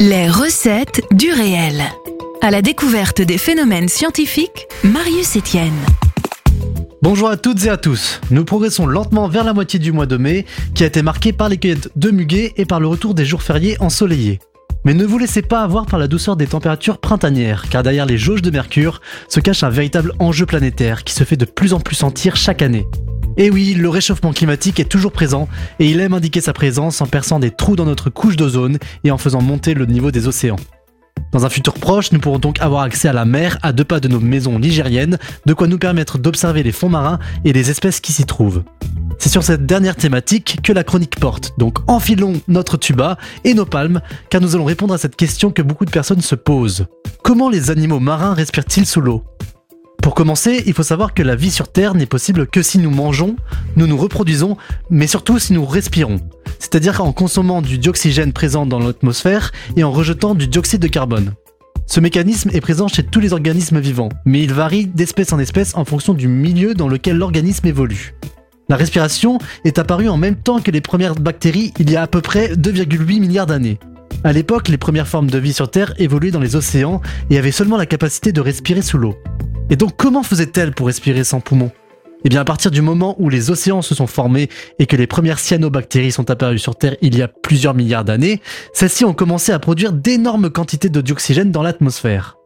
Les recettes du réel. À la découverte des phénomènes scientifiques, Marius Etienne. Bonjour à toutes et à tous. Nous progressons lentement vers la moitié du mois de mai, qui a été marqué par les cueillettes de muguet et par le retour des jours fériés ensoleillés. Mais ne vous laissez pas avoir par la douceur des températures printanières, car derrière les jauges de mercure se cache un véritable enjeu planétaire qui se fait de plus en plus sentir chaque année. Et oui, le réchauffement climatique est toujours présent et il aime indiquer sa présence en perçant des trous dans notre couche d'ozone et en faisant monter le niveau des océans. Dans un futur proche, nous pourrons donc avoir accès à la mer à deux pas de nos maisons nigériennes, de quoi nous permettre d'observer les fonds marins et les espèces qui s'y trouvent. C'est sur cette dernière thématique que la chronique porte, donc enfilons notre tuba et nos palmes, car nous allons répondre à cette question que beaucoup de personnes se posent. Comment les animaux marins respirent-ils sous l'eau? Pour commencer, il faut savoir que la vie sur Terre n'est possible que si nous mangeons, nous nous reproduisons, mais surtout si nous respirons. C'est-à-dire en consommant du dioxygène présent dans l'atmosphère et en rejetant du dioxyde de carbone. Ce mécanisme est présent chez tous les organismes vivants, mais il varie d'espèce en espèce en fonction du milieu dans lequel l'organisme évolue. La respiration est apparue en même temps que les premières bactéries il y a à peu près 2,8 milliards d'années. À l'époque, les premières formes de vie sur Terre évoluaient dans les océans et avaient seulement la capacité de respirer sous l'eau. Et donc comment faisait-elle pour respirer sans poumons Eh bien à partir du moment où les océans se sont formés et que les premières cyanobactéries sont apparues sur Terre il y a plusieurs milliards d'années, celles-ci ont commencé à produire d'énormes quantités de dioxygène dans l'atmosphère.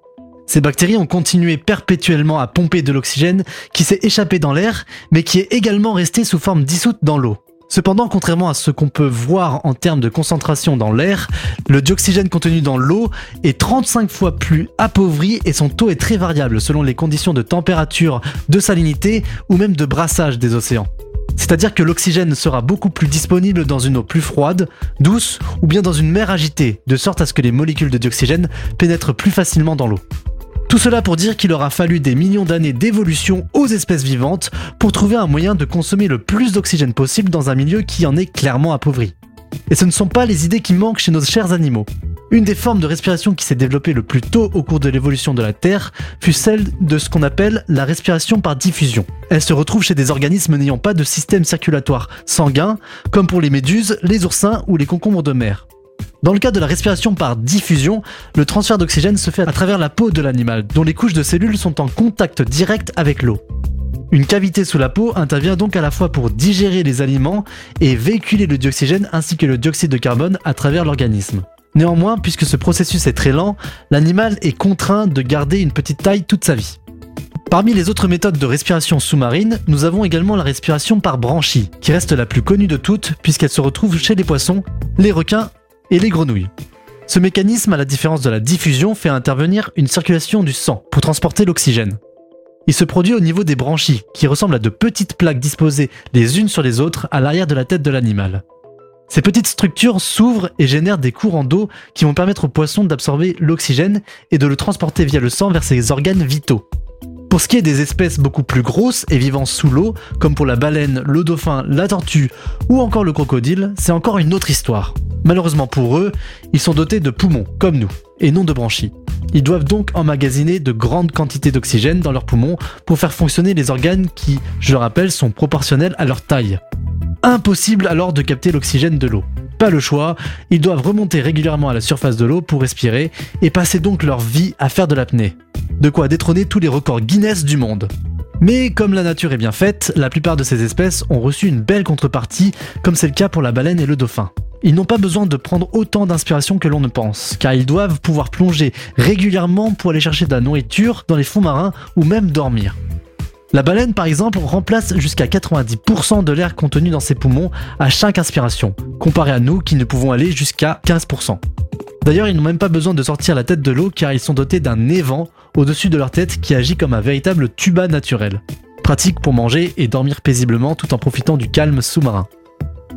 Ces bactéries ont continué perpétuellement à pomper de l'oxygène qui s'est échappé dans l'air, mais qui est également resté sous forme dissoute dans l'eau. Cependant, contrairement à ce qu'on peut voir en termes de concentration dans l'air, le dioxygène contenu dans l'eau est 35 fois plus appauvri et son taux est très variable selon les conditions de température, de salinité ou même de brassage des océans. C'est-à-dire que l'oxygène sera beaucoup plus disponible dans une eau plus froide, douce ou bien dans une mer agitée, de sorte à ce que les molécules de dioxygène pénètrent plus facilement dans l'eau. Tout cela pour dire qu'il aura fallu des millions d'années d'évolution aux espèces vivantes pour trouver un moyen de consommer le plus d'oxygène possible dans un milieu qui en est clairement appauvri. Et ce ne sont pas les idées qui manquent chez nos chers animaux. Une des formes de respiration qui s'est développée le plus tôt au cours de l'évolution de la Terre fut celle de ce qu'on appelle la respiration par diffusion. Elle se retrouve chez des organismes n'ayant pas de système circulatoire sanguin, comme pour les méduses, les oursins ou les concombres de mer. Dans le cas de la respiration par diffusion, le transfert d'oxygène se fait à travers la peau de l'animal, dont les couches de cellules sont en contact direct avec l'eau. Une cavité sous la peau intervient donc à la fois pour digérer les aliments et véhiculer le dioxygène ainsi que le dioxyde de carbone à travers l'organisme. Néanmoins, puisque ce processus est très lent, l'animal est contraint de garder une petite taille toute sa vie. Parmi les autres méthodes de respiration sous-marine, nous avons également la respiration par branchie, qui reste la plus connue de toutes puisqu'elle se retrouve chez les poissons, les requins et les grenouilles. Ce mécanisme, à la différence de la diffusion, fait intervenir une circulation du sang pour transporter l'oxygène. Il se produit au niveau des branchies, qui ressemblent à de petites plaques disposées les unes sur les autres à l'arrière de la tête de l'animal. Ces petites structures s'ouvrent et génèrent des courants d'eau qui vont permettre au poisson d'absorber l'oxygène et de le transporter via le sang vers ses organes vitaux. Pour ce qui est des espèces beaucoup plus grosses et vivant sous l'eau, comme pour la baleine, le dauphin, la tortue ou encore le crocodile, c'est encore une autre histoire. Malheureusement pour eux, ils sont dotés de poumons, comme nous, et non de branchies. Ils doivent donc emmagasiner de grandes quantités d'oxygène dans leurs poumons pour faire fonctionner les organes qui, je le rappelle, sont proportionnels à leur taille. Impossible alors de capter l'oxygène de l'eau. Pas le choix, ils doivent remonter régulièrement à la surface de l'eau pour respirer et passer donc leur vie à faire de l'apnée. De quoi détrôner tous les records Guinness du monde. Mais comme la nature est bien faite, la plupart de ces espèces ont reçu une belle contrepartie, comme c'est le cas pour la baleine et le dauphin. Ils n'ont pas besoin de prendre autant d'inspiration que l'on ne pense, car ils doivent pouvoir plonger régulièrement pour aller chercher de la nourriture dans les fonds marins ou même dormir. La baleine, par exemple, remplace jusqu'à 90% de l'air contenu dans ses poumons à chaque inspiration, comparé à nous qui ne pouvons aller jusqu'à 15%. D'ailleurs, ils n'ont même pas besoin de sortir la tête de l'eau car ils sont dotés d'un évent au-dessus de leur tête qui agit comme un véritable tuba naturel. Pratique pour manger et dormir paisiblement tout en profitant du calme sous-marin.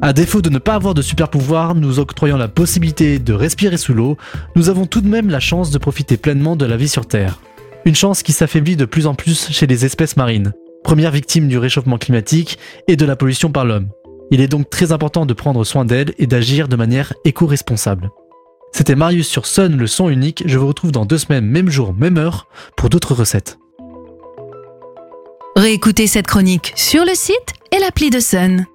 À défaut de ne pas avoir de super pouvoir nous octroyant la possibilité de respirer sous l'eau, nous avons tout de même la chance de profiter pleinement de la vie sur Terre. Une chance qui s'affaiblit de plus en plus chez les espèces marines, premières victimes du réchauffement climatique et de la pollution par l'homme. Il est donc très important de prendre soin d'elles et d'agir de manière éco-responsable. C'était Marius sur Sun, le son unique. Je vous retrouve dans deux semaines, même jour, même heure, pour d'autres recettes. Réécoutez cette chronique sur le site et l'appli de Sun.